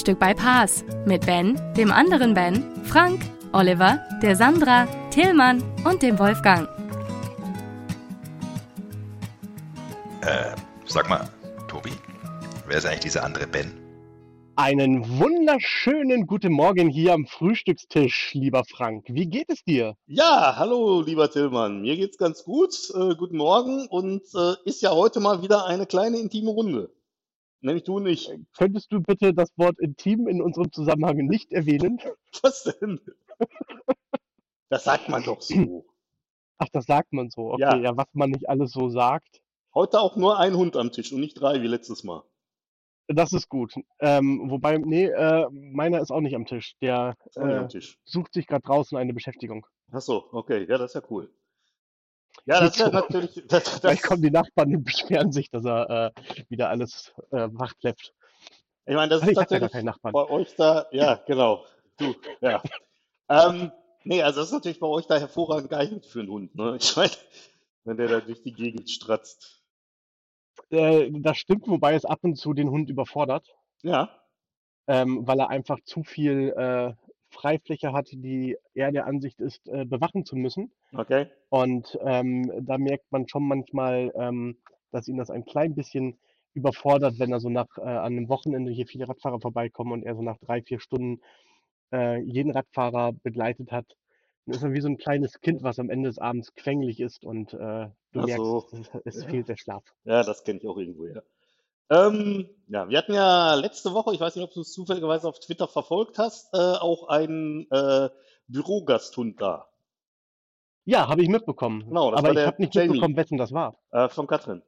Frühstück bei Paas mit Ben, dem anderen Ben, Frank, Oliver, der Sandra, Tillmann und dem Wolfgang. Äh, sag mal, Tobi, wer ist eigentlich dieser andere Ben? Einen wunderschönen guten Morgen hier am Frühstückstisch, lieber Frank. Wie geht es dir? Ja, hallo, lieber Tillmann. Mir geht's ganz gut. Äh, guten Morgen und äh, ist ja heute mal wieder eine kleine intime Runde. Nämlich du nicht. Könntest du bitte das Wort intim in unserem Zusammenhang nicht erwähnen? Was denn? Das sagt man doch so. Ach, das sagt man so. Okay, Ja. ja, was man nicht alles so sagt. Heute auch nur ein Hund am Tisch und nicht drei wie letztes Mal. Das ist gut. Ähm, wobei, nee, äh, meiner ist auch nicht am Tisch. Der äh, am Tisch. sucht sich gerade draußen eine Beschäftigung. Ach so, okay. Ja, das ist ja cool. Ja, das ist natürlich. Das, das, Vielleicht kommen die Nachbarn und beschweren sich, dass er äh, wieder alles äh, wachkleppt. ich meine, das ist ja natürlich bei euch da. Ja, genau. Du, ja. ähm, nee, also das ist natürlich bei euch da hervorragend geeignet für einen Hund. Ne? Ich meine, wenn der da durch die Gegend stratzt. Äh, das stimmt, wobei es ab und zu den Hund überfordert, Ja, ähm, weil er einfach zu viel äh, Freifläche hat, die er der Ansicht ist, äh, bewachen zu müssen. okay. Und ähm, da merkt man schon manchmal, ähm, dass ihn das ein klein bisschen überfordert, wenn er so nach äh, an einem Wochenende hier viele Radfahrer vorbeikommen und er so nach drei, vier Stunden äh, jeden Radfahrer begleitet hat. Dann ist er wie so ein kleines Kind, was am Ende des Abends quengelig ist und äh, du Ach merkst, so. es, es fehlt der Schlaf. Ja, das kenne ich auch irgendwo, ja. Ähm, ja, wir hatten ja letzte Woche, ich weiß nicht, ob du es zufälligerweise auf Twitter verfolgt hast, äh, auch einen äh, Bürogasthund da. Ja, habe ich mitbekommen. Genau, das Aber war ich habe nicht Jamie. mitbekommen, wessen das war. Äh, von Katrin.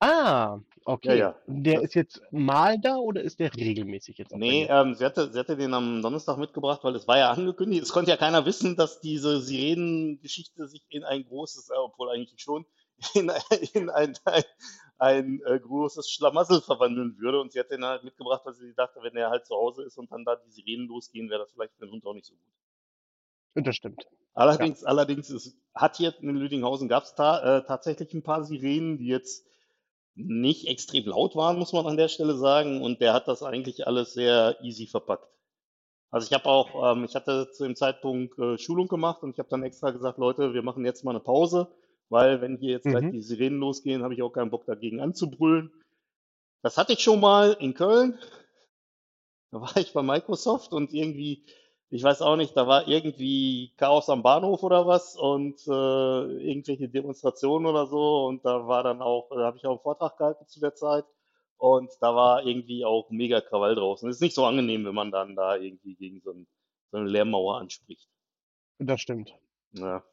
Ah, okay. ja. Der Das- ist jetzt mal da oder ist der regelmäßig jetzt Nee, ähm, sie hatte, sie hatte den am Donnerstag mitgebracht, weil es war ja angekündigt. Es konnte ja keiner wissen, dass diese Sirenengeschichte sich in ein großes, äh, obwohl eigentlich schon, in, ein- in ein, ein, ein äh, großes Schlamassel verwandeln würde. Und sie hat den halt mitgebracht, weil sie dachte, wenn er halt zu Hause ist und dann da die Sirenen losgehen, wäre das vielleicht für den Hund auch nicht so gut. Und das stimmt. Allerdings, allerdings ist, hat hier in Lüdinghausen gab es ta äh, tatsächlich ein paar Sirenen, die jetzt nicht extrem laut waren, muss man an der Stelle sagen. Und der hat das eigentlich alles sehr easy verpackt. Also ich habe auch, ähm, ich hatte zu dem Zeitpunkt äh, Schulung gemacht und ich habe dann extra gesagt, Leute, wir machen jetzt mal eine Pause, weil wenn hier jetzt gleich Mhm. die Sirenen losgehen, habe ich auch keinen Bock dagegen anzubrüllen. Das hatte ich schon mal in Köln. Da war ich bei Microsoft und irgendwie, ich weiß auch nicht, da war irgendwie Chaos am Bahnhof oder was und äh, irgendwelche Demonstrationen oder so und da war dann auch, da habe ich auch einen Vortrag gehalten zu der Zeit und da war irgendwie auch mega Krawall draußen. Es ist nicht so angenehm, wenn man dann da irgendwie gegen so, ein, so eine Lärmmauer anspricht. Das stimmt. Ja.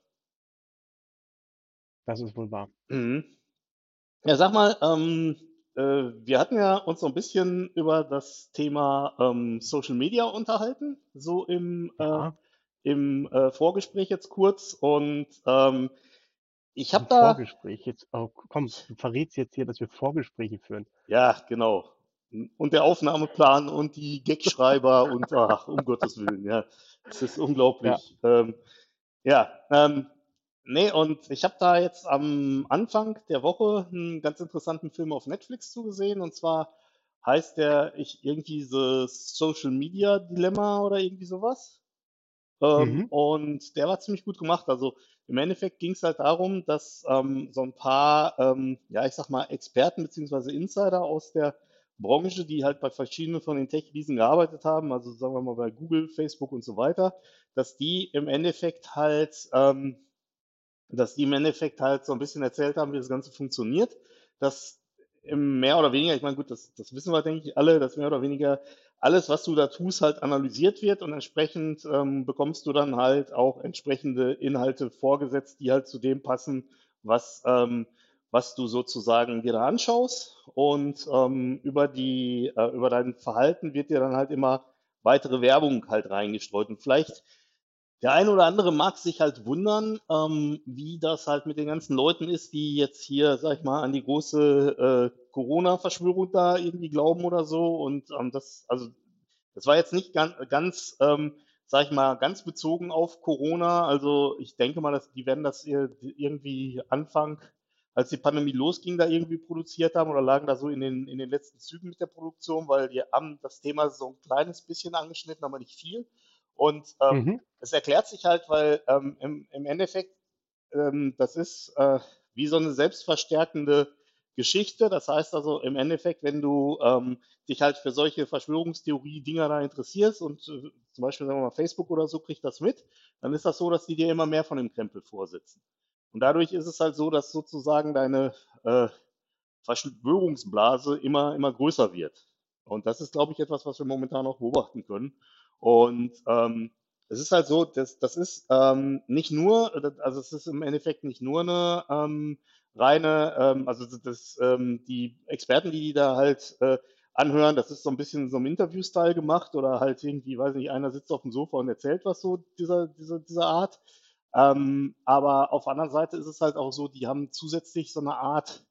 Das ist wohl wahr. Mhm. Ja, sag mal, ähm, äh, wir hatten ja uns so ein bisschen über das Thema ähm, Social Media unterhalten, so im, äh, Ja. im äh, Vorgespräch jetzt kurz. Und ähm, ich habe da, Vorgespräch jetzt. Oh, komm, du verrätst jetzt hier, dass wir Vorgespräche führen. ja, genau. Und der Aufnahmeplan und die Gagschreiber und ach, um Gottes Willen, ja, es ist unglaublich. Ähm, ja, ähm, nee, und ich habe da jetzt am Anfang der Woche einen ganz interessanten Film auf Netflix zugesehen und zwar heißt der ich irgendwie dieses Social Media Dilemma oder irgendwie sowas. Ähm, Mhm. Und der war ziemlich gut gemacht. Also im Endeffekt ging es halt darum, dass ähm, so ein paar, ähm, ja, ich sag mal, Experten beziehungsweise Insider aus der Branche, die halt bei verschiedenen von den Tech-Riesen gearbeitet haben, also sagen wir mal bei Google, Facebook und so weiter, dass die im Endeffekt halt, ähm, dass die im Endeffekt halt so ein bisschen erzählt haben, wie das Ganze funktioniert, dass im mehr oder weniger, ich meine, gut, das, das wissen wir, denke ich, alle, dass mehr oder weniger alles, was du da tust, halt analysiert wird und entsprechend ähm, bekommst du dann halt auch entsprechende Inhalte vorgesetzt, die halt zu dem passen, was, ähm, was du sozusagen dir da anschaust. Und ähm, über die, äh, über dein Verhalten wird dir dann halt immer weitere Werbung halt reingestreut. Und vielleicht der eine oder andere mag sich halt wundern, ähm, wie das halt mit den ganzen Leuten ist, die jetzt hier, sag ich mal, an die große äh, Corona-Verschwörung da irgendwie glauben oder so. Und ähm, das, also, das war jetzt nicht ganz, ganz ähm, sag ich mal, ganz bezogen auf Corona. Also ich denke mal, dass die werden das irgendwie Anfang, als die Pandemie losging, da irgendwie produziert haben oder lagen da so in den, in den letzten Zügen mit der Produktion, weil die haben das Thema so ein kleines bisschen angeschnitten, aber nicht viel. Und ähm, Mhm. es erklärt sich halt, weil ähm, im, im Endeffekt, ähm, das ist äh, wie so eine selbstverstärkende Geschichte. Das heißt also im Endeffekt, wenn du ähm, dich halt für solche Verschwörungstheorie-Dinger da interessierst und äh, zum Beispiel sagen wir mal Facebook oder so kriegt das mit, dann ist das so, dass die dir immer mehr von dem Krempel vorsitzen. Und dadurch ist es halt so, dass sozusagen deine äh, Verschwörungsblase immer, immer größer wird. Und das ist, glaube ich, etwas, was wir momentan auch beobachten können. Und ähm, es ist halt so, das, das ist ähm, nicht nur, also es ist im Endeffekt nicht nur eine ähm, reine, ähm, also das, ähm, die Experten, die die da halt äh, anhören, das ist so ein bisschen so im Interview-Style gemacht oder halt irgendwie, weiß nicht, einer sitzt auf dem Sofa und erzählt was so dieser, dieser, dieser Art. Ähm, aber auf der anderen Seite ist es halt auch so, die haben zusätzlich so eine Art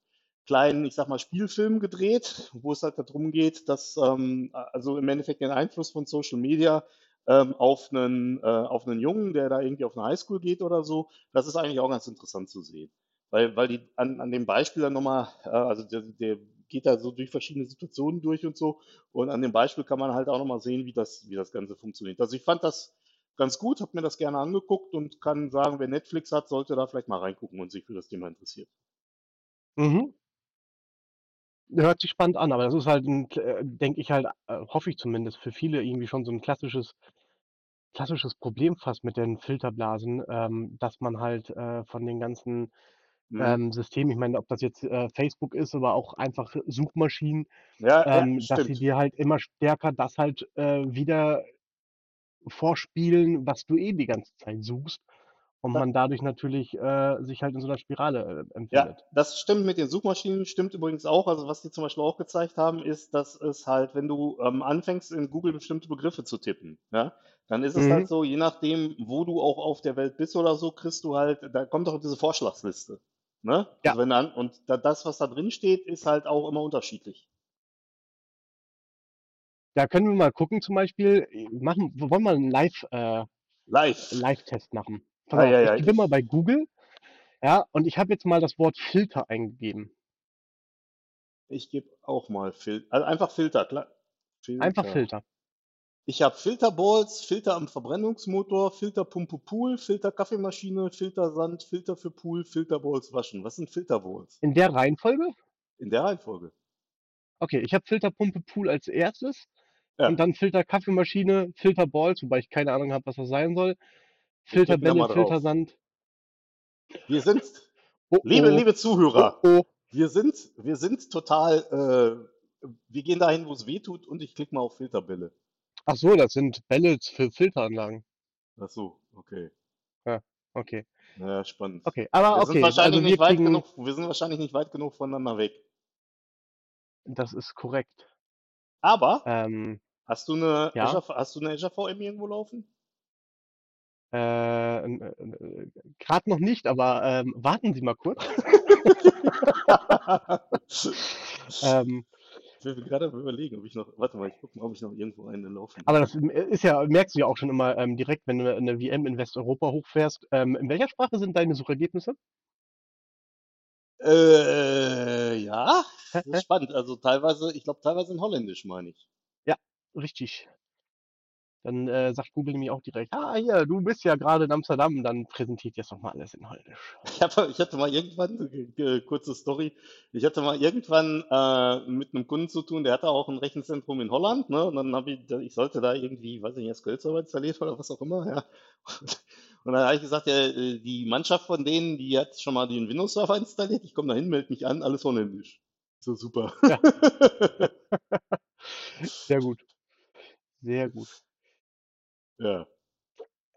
kleinen, ich sag mal, Spielfilm gedreht, wo es halt darum geht, dass ähm, also im Endeffekt den Einfluss von Social Media ähm, auf einen äh, auf einen Jungen, der da irgendwie auf eine Highschool geht oder so, das ist eigentlich auch ganz interessant zu sehen, weil weil die an, an dem Beispiel dann nochmal, äh, also der, der geht da so durch verschiedene Situationen durch und so und an dem Beispiel kann man halt auch nochmal sehen, wie das wie das Ganze funktioniert. Also ich fand das ganz gut, habe mir das gerne angeguckt und kann sagen, wer Netflix hat, sollte da vielleicht mal reingucken und sich für das Thema interessiert. Mhm. Hört sich spannend an, aber das ist halt ein, äh, denke ich halt, äh, hoffe ich zumindest, für viele irgendwie schon so ein klassisches klassisches Problem fast mit den Filterblasen, ähm, dass man halt, äh, von den ganzen, Mhm. ähm, Systemen ich meine, ob das jetzt, äh, Facebook ist, aber auch einfach Suchmaschinen, Ja, ja, ähm, dass sie dir halt immer stärker das halt, äh, wieder vorspielen, was du eh die ganze Zeit suchst und man dadurch natürlich, äh, sich halt in so 'ner Spirale, äh, Ja, empfindet. das stimmt mit den Suchmaschinen, stimmt übrigens auch. Also was die zum Beispiel auch gezeigt haben, ist, dass es halt, wenn du ähm, anfängst, in Google bestimmte Begriffe zu tippen, ja, dann ist es halt Mhm. so, je nachdem, wo du auch auf der Welt bist oder so, kriegst du halt, da kommt auch diese Vorschlagsliste. Ne? Ja. Also wenn dann, und da, das, was da drin steht, ist halt auch immer unterschiedlich. Da können wir mal gucken zum Beispiel, machen wir wollen mal 'n Live äh, Live. Live-Test machen. Pass Ah, auf, ja, ich ja, gebe mal bei Google, ja, und ich habe jetzt mal das Wort Filter eingegeben. ich gebe auch mal Filter, also einfach Filter, klar. Einfach Filter. Filter. Ich habe Filterballs, Filter am Verbrennungsmotor, Filterpumpe Pool, Filter Kaffeemaschine, Filtersand, Filter für Pool, Filterballs waschen. Was sind Filterballs? In der Reihenfolge? In der Reihenfolge. Okay, ich habe Filterpumpe Pool als Erstes und Ja, dann Filter Kaffeemaschine, Filter Balls, wobei ich keine Ahnung habe, was das sein soll, Filterbälle. Filtersand. Wir sind, Oh, liebe, oh, liebe oh, Zuhörer, oh. wir sind, wir sind total, äh, wir gehen dahin, wo es weh tut und ich klicke mal auf Filterbälle. Ach so, das sind Bälle für Filteranlagen. Ach so, okay. Ja, okay. Naja, spannend. Okay, aber Wir sind okay, wahrscheinlich also wir nicht weit kriegen genug, wir sind wahrscheinlich nicht weit genug voneinander weg. das ist korrekt. Aber Ähm, hast du eine ja, Azure, hast du eine Azure VM irgendwo laufen? Äh, n äh, grad noch nicht, aber, ähm, warten Sie mal kurz. Ähm Ich bin gerade am Überlegen, ob ich noch, warte mal, ich gucke mal, ob ich noch irgendwo eine laufen Aber das ist ja merkst du ja auch schon immer, ähm, direkt, wenn du 'ne VM in Westeuropa hochfährst. Ähm, in welcher Sprache sind deine Suchergebnisse? Äh, ja, das ist spannend. Also teilweise, ich glaube teilweise in Holländisch, meine ich. Ja, richtig. Dann, äh, sagt Google nämlich auch direkt: „Ah, hier, du bist ja grade in Amsterdam“, dann präsentiert dir's noch mal alles in Holländisch. Ich hatte, ich hatte mal irgendwann, ge- ge- kurze Story, ich hatte mal irgendwann äh, mit einem Kunden zu tun, der hatte auch ein Rechenzentrum in Holland, ne? Und dann habe ich, ich sollte da irgendwie, weiß ich nicht, SQL-Server installiert oder was auch immer, ja. Und dann habe ich gesagt, ja, äh, die Mannschaft von denen, die hat schon mal den Windows-Server installiert, ich komme da hin, melde mich an, alles holländisch. So super. Ja. Sehr gut. Sehr gut. Ja.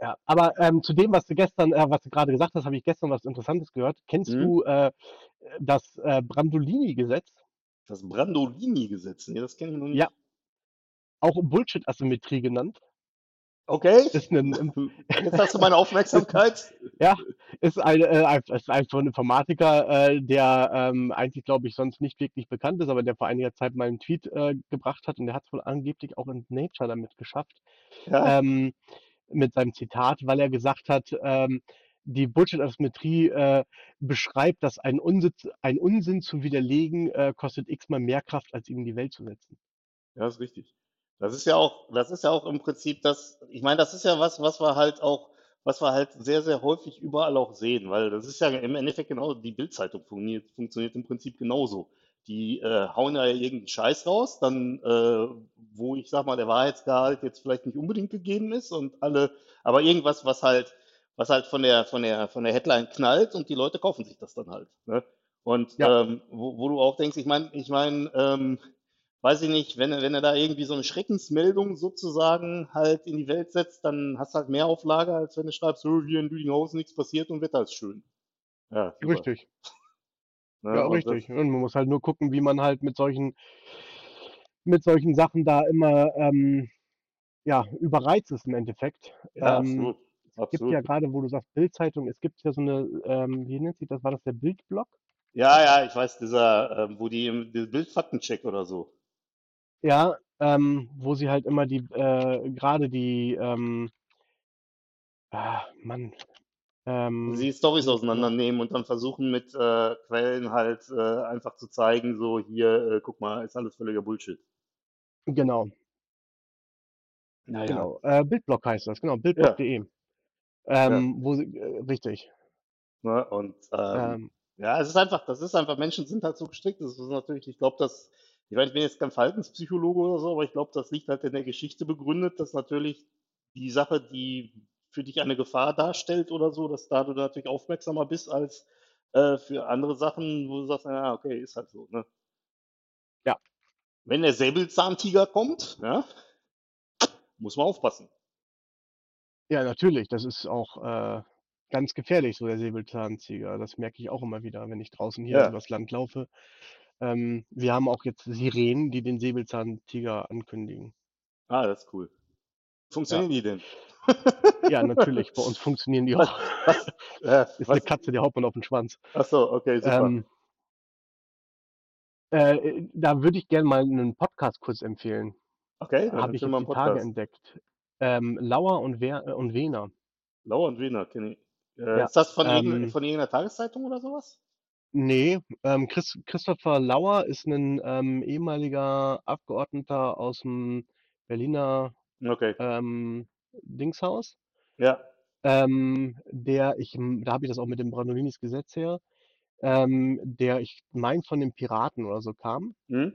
Ja, aber, ähm, zu dem, was du gestern äh, was du grade gesagt hast, habe ich gestern was Interessantes gehört. Kennst Mhm. du, äh, das, äh, Brandolini-Gesetz? Das Brandolini-Gesetz, nee, das kenne ich noch Ja. nicht. auch Bullshit-Asymmetrie genannt. Okay. Ist ein, Jetzt hast du meine Aufmerksamkeit. ja, ist ein, äh, ein- ist einfach ein Informatiker, äh, der ähm, eigentlich, glaube ich, sonst nicht wirklich bekannt ist, aber der vor einiger Zeit mal einen Tweet äh, gebracht hat und der hat es wohl angeblich auch in Nature damit geschafft, Ja. ähm, mit seinem Zitat, weil er gesagt hat, ähm, die Bullshit-Asymmetrie äh, beschreibt, dass ein, Unsitz, ein Unsinn zu widerlegen äh, kostet x-mal mehr Kraft, als ihn in die Welt zu setzen. Ja, ist richtig. Das ist ja auch, das ist ja auch im Prinzip das, ich meine, das ist ja was, was wir halt auch, was wir halt sehr, sehr häufig überall auch sehen, weil das ist ja im Endeffekt genau, die Bildzeitung funktioniert, funktioniert im Prinzip genauso. Die äh, hauen ja irgendeinen Scheiß raus, dann, äh, wo ich sag mal, der Wahrheitsgehalt jetzt vielleicht nicht unbedingt gegeben ist und alle, aber irgendwas, was halt, was halt von der, von der, von der Headline knallt und die Leute kaufen sich das dann halt. Ne? Und Ja. ähm, wo, wo du auch denkst, ich meine, ich meine, ähm, weiß ich nicht, wenn, er- wenn er da irgendwie so eine Schreckensmeldung sozusagen halt in die Welt setzt, dann hast du halt mehr Auflage, als wenn du schreibst, so, hier in Lüdinghausen nichts passiert und Wetter ist schön. Ja, super. Richtig. Ne? Ja, und richtig. Und man muss halt nur gucken, wie man halt mit solchen, mit solchen Sachen da immer ähm, ja, überreizt ist im Endeffekt. Das, ja, Ähm, absolut. es gibt Absolut. ja gerade, wo du sagst Bildzeitung, es gibt ja so eine, ähm, wie nennt sich das? War das der Bildblock? Ja, ja, ich weiß, dieser, ähm, wo die im der Bildfaktencheck oder so. Ja, ähm, wo sie halt immer die, äh, gerade die, ähm, ah, Mann, ähm, sie Storys genau. auseinandernehmen und dann versuchen mit äh, Quellen halt äh, einfach zu zeigen, so hier, äh, guck mal, ist alles völliger Bullshit. genau, Naja. genau. Äh, Bildblock heißt das, genau, Ja, bildblock.de. ja. Ähm, wo sie, äh, richtig. Ne? Und ähm, Ähm, Ja, es ist einfach, das ist einfach, Menschen sind halt so gestrickt. Das ist natürlich, ich glaube, dass, ich meine, ich bin jetzt kein Verhaltenspsychologe oder so, aber ich glaube, das liegt halt in der Geschichte begründet, dass natürlich die Sache, die für dich eine Gefahr darstellt oder so, dass da du natürlich aufmerksamer bist als äh, für andere Sachen, wo du sagst, ja, okay, ist halt so, ne? ja, Wenn der Säbelzahntiger kommt, ja, muss man aufpassen. ja, natürlich. Das ist auch äh, ganz gefährlich, so der Säbelzahntiger. Das merke ich auch immer wieder, wenn ich draußen hier Ja. übers Land laufe. Ähm, wir haben auch jetzt Sirenen, die den Säbelzahntiger ankündigen. Ah, das ist cool. Ja, Funktionieren die denn? ja, natürlich. Bei uns funktionieren die Was, auch. was, äh, Ist eine was? Katze, die haut man auf den Schwanz. Ach so, okay, super. Ähm, äh, da würde ich gerne mal einen Podcast kurz empfehlen. Okay, dann Habe ich empfehle mal die Tage entdeckt. Ähm, Lauer und, Wer äh, und Wehner. Lauer und Wiener kenne ich. Äh, Ja, ist das von, irgendeiner, ähm, von irgendeiner Tageszeitung oder sowas? Nee, ähm, Chris, Christopher Lauer ist ein ähm, ehemaliger Abgeordneter aus dem Berliner Okay, ähm, Dingshaus. ja. Ähm, der, ich, da habe ich das auch mit dem Branolinis Gesetz her, ähm, der, ich meine, von den Piraten oder so kam. Hm?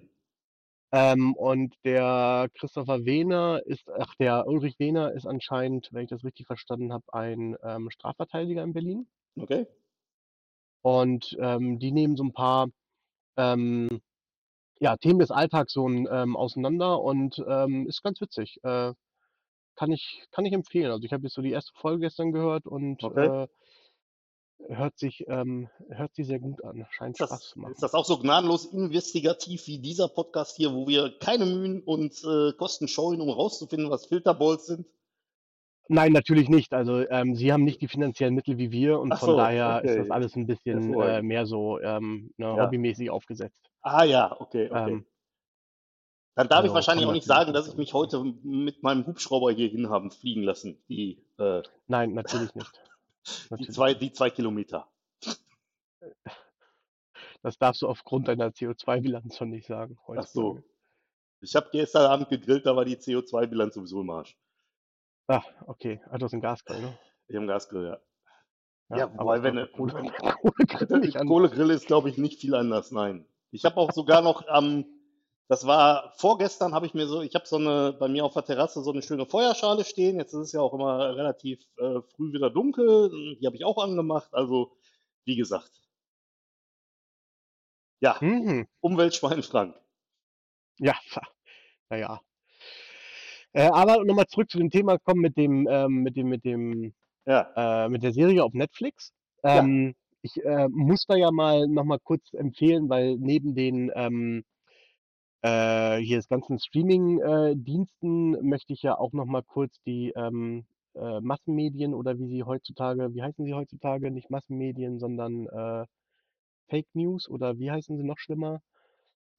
Ähm, und der Christopher Wehner ist, ach, der Ulrich Wehner ist anscheinend, wenn ich das richtig verstanden habe, ein ähm, Strafverteidiger in Berlin. Okay. Und ähm, die nehmen so ein paar ähm, ja, Themen des Alltags so ein, ähm, auseinander und ähm, ist ganz witzig. Äh, kann ich, kann ich empfehlen. Also ich habe jetzt so die erste Folge gestern gehört und Okay. äh, hört sich, ähm, hört sich sehr gut an. Scheint Ist Spaß das, zu ist machen. das auch so gnadenlos investigativ wie dieser Podcast hier, wo wir keine Mühen und äh, Kosten scheuen, um rauszufinden, was Filterballs sind? Nein, natürlich nicht. Also ähm, sie haben nicht die finanziellen Mittel wie wir und Ach von so, daher ist das okay. alles ein bisschen äh, mehr so ähm, ne, Ja. hobbymäßig aufgesetzt. Ah ja, okay, okay. Ähm, Dann darf ich also wahrscheinlich kommen auch nicht sagen, dass ich mich heute mit meinem Hubschrauber hierhin haben fliegen lassen. Die, äh, Nein, natürlich nicht. die, zwei, die zwei Kilometer. Das darfst du aufgrund deiner CO2-Bilanz schon nicht sagen Ach so. Ich habe gestern Abend gegrillt, da war die CO2-Bilanz sowieso im Arsch. Ah, okay. Ah, du hast einen Gasgrill, ne? Ich habe einen Gasgrill, ja. Ja, Ja, aber wenn du, Kohle, Kohlegrill anders. Kohlegrill ist, glaube ich, nicht viel anders, nein. Ich habe auch sogar noch am, das war vorgestern, habe ich mir so, ich habe so eine, bei mir auf der Terrasse so eine schöne Feuerschale stehen. Jetzt ist es ja auch immer relativ äh, früh wieder dunkel. Die habe ich auch angemacht. Also, wie gesagt, ja, Mhm. Umweltschwein Frank. Ja, naja. Äh, aber nochmal zurück zu dem Thema kommen mit dem, ähm, mit dem, mit dem, Ja, äh, mit der Serie auf Netflix. ja, Ähm, ich äh, muss da ja mal nochmal kurz empfehlen, weil neben den ähm, äh, hier das ganzen Streaming-Diensten möchte ich ja auch noch mal kurz die ähm, äh, Massenmedien oder wie sie heutzutage, wie heißen sie heutzutage? Nicht Massenmedien, sondern äh, Fake News oder wie heißen sie noch schlimmer?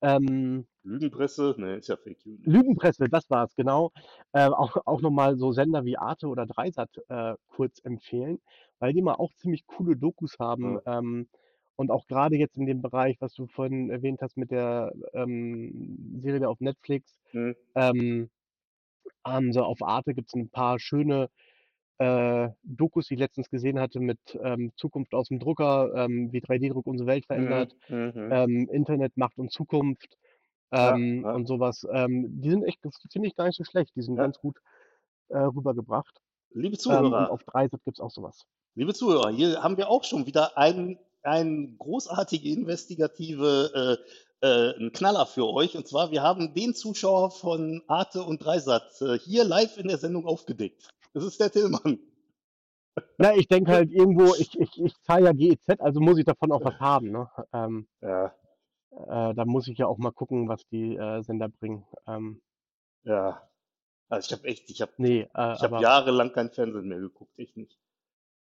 Ähm, Lügenpresse? Ne, ist ja Fake News. Lügenpresse, das war's, genau. Äh, auch auch noch mal so Sender wie Arte oder Dreisat äh, kurz empfehlen, weil die mal auch ziemlich coole Dokus haben. Ja. Ähm, und auch gerade jetzt in dem Bereich, was du vorhin erwähnt hast mit der ähm, Serie auf Netflix, Mhm. ähm, haben sie auf Arte gibt's ein paar schöne äh, Dokus, die ich letztens gesehen hatte mit ähm, Zukunft aus dem Drucker, ähm, wie 3D-Druck unsere Welt Mhm. verändert, Mhm. ähm, Internet, Macht und Zukunft Ja, ähm, ja. und sowas. Ähm, die sind echt, finde ich gar nicht so schlecht. Die sind Ja. ganz gut äh, rübergebracht. Liebe Ähm, und Zuhörer, auf Dreisat gibt's auch sowas. liebe Zuhörer, hier haben wir auch schon wieder ein, ein großartige investigative äh, äh, einen Knaller für euch. Und zwar, wir haben den Zuschauer von Arte und Dreisat äh, hier live in der Sendung aufgedeckt. Das ist der Tillmann. Na, ich denke halt irgendwo, ich, ich, ich zahle ja GEZ, also muss ich davon auch was haben. Ne? Ähm, Ja, äh, da muss ich ja auch mal gucken, was die äh, Sender bringen. Ähm, ja. Also ich habe echt, ich habe nee, äh, ich habe jahrelang kein Fernsehen mehr geguckt, echt nicht.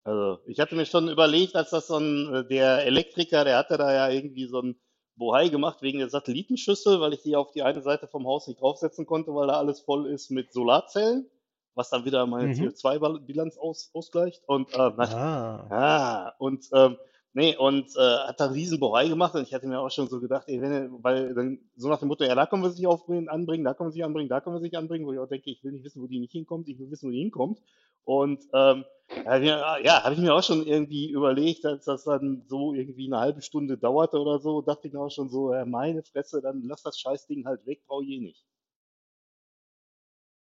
Also ich hatte mir schon überlegt, als das so ein, äh, der Elektriker, der hatte da ja irgendwie so ein Bohai gemacht wegen der Satellitenschüssel, weil ich die auf die eine Seite vom Haus nicht draufsetzen konnte, weil da alles voll ist mit Solarzellen, was dann wieder meine Mhm. CO2-Bilanz aus, ausgleicht. Und äh, ah, Ah, und ähm, nee, und äh, hat da riesen Bohai gemacht und ich hatte mir auch schon so gedacht, ey, wenn, weil dann so nach dem Motto, ja, da können wir sich aufbringen, anbringen, da können wir sich anbringen, da können wir sich anbringen, wo ich auch denke, ich will nicht wissen, wo die nicht hinkommt, ich will wissen, wo die hinkommt. Und ähm, ja, ja, habe ich mir auch schon irgendwie überlegt, als das dann so irgendwie eine halbe Stunde dauerte oder so, dachte ich mir auch schon so, ja, meine Fresse, dann lass das Scheißding halt weg, brauche ich eh nicht.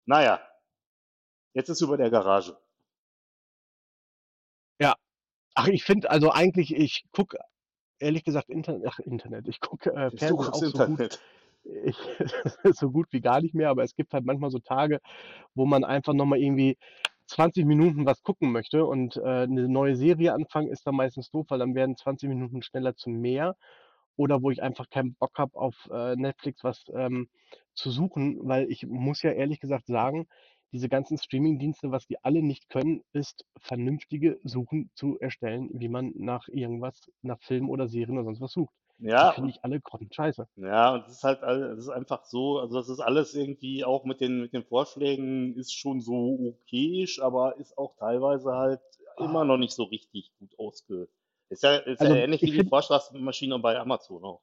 Naja, jetzt ist über der Garage. ja. Ach, ich finde, also eigentlich, ich gucke, ehrlich gesagt, Internet, ach, Internet, ich gucke äh, Fernsehen auch so gut, Internet. ich, so gut wie gar nicht mehr, aber es gibt halt manchmal so Tage, wo man einfach nochmal irgendwie 20 Minuten was gucken möchte und äh, eine neue Serie anfangen ist dann meistens doof, weil dann werden 20 Minuten schneller zu mehr oder wo ich einfach keinen Bock habe auf äh, Netflix was ähm, zu suchen, weil ich muss ja ehrlich gesagt sagen, diese ganzen Streaming-Dienste, was die alle nicht können, ist vernünftige Suchen zu erstellen, wie man nach irgendwas, nach Filmen oder Serien oder sonst was sucht. Ja, finde ich alle grottenscheiße. Ja, und es ist halt, es ist einfach so, also das ist alles irgendwie auch mit den, mit den Vorschlägen ist schon so okayisch, aber ist auch teilweise halt immer noch nicht so richtig gut ausge. Ist ja, ist ja Also ähnlich wie die Vorschlagsmaschine bei Amazon auch.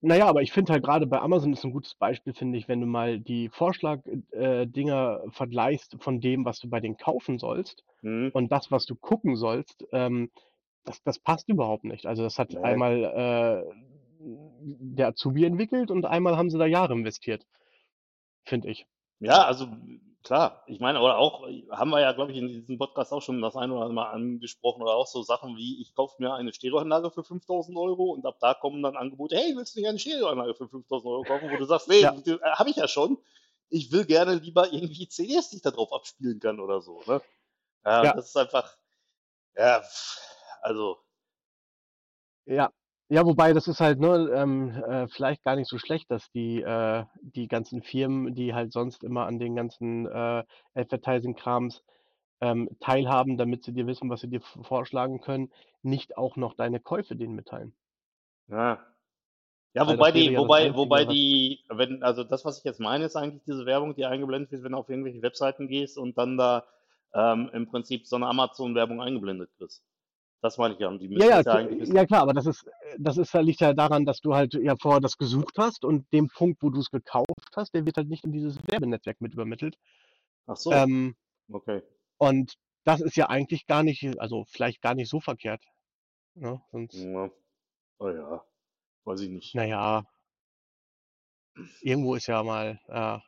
Naja, aber ich finde halt gerade bei Amazon ist ein gutes Beispiel, finde ich, wenn du mal die Vorschlag-Dinger vergleichst von dem, was du bei denen kaufen sollst Hm? und das, was du gucken sollst, ähm, das, das passt überhaupt nicht. Also das hat Nee. einmal äh, der Azubi entwickelt und einmal haben sie da Jahre investiert, finde ich. Ja, also klar, ich meine, oder auch, haben wir ja, glaube ich, in diesem Podcast auch schon das eine oder andere Mal angesprochen, oder auch so Sachen wie, ich kaufe mir eine Stereoanlage für 5000 Euro und ab da kommen dann Angebote, hey, willst du nicht eine Stereoanlage für 5000 Euro kaufen, wo du sagst, nee, Ja. habe ich ja schon. Ich will gerne lieber irgendwie CDs, die ich da drauf abspielen kann oder so, ne? Ja, Ja. das ist einfach, ja, also, Ja, ja, wobei das ist halt ne, ähm, äh, vielleicht gar nicht so schlecht, dass die, äh, die ganzen Firmen, die halt sonst immer an den ganzen äh, Advertising-Krams ähm, teilhaben, damit sie dir wissen, was sie dir vorschlagen können, nicht auch noch deine Käufe denen mitteilen. ja. Ja, Weil wobei die, ja wobei, Einzige, wobei die, wenn, also das, was ich jetzt meine, ist eigentlich diese Werbung, die eingeblendet wird, wenn du auf irgendwelche Webseiten gehst und dann da ähm, im Prinzip so eine Amazon-Werbung eingeblendet kriegst. Das meine ich ja. Und die Ja, müssen ja, ja eigentlich ja klar, aber das ist, das ist, liegt ja daran, dass du halt ja vorher das gesucht hast und dem Punkt, wo du es gekauft hast, der wird halt nicht in dieses Werbenetzwerk mit übermittelt. Ach so, Ähm, okay. und das ist ja eigentlich gar nicht, also vielleicht gar nicht so verkehrt. Ne? Sonst, Ja. Oh ja, weiß ich nicht. naja, irgendwo ist ja mal äh,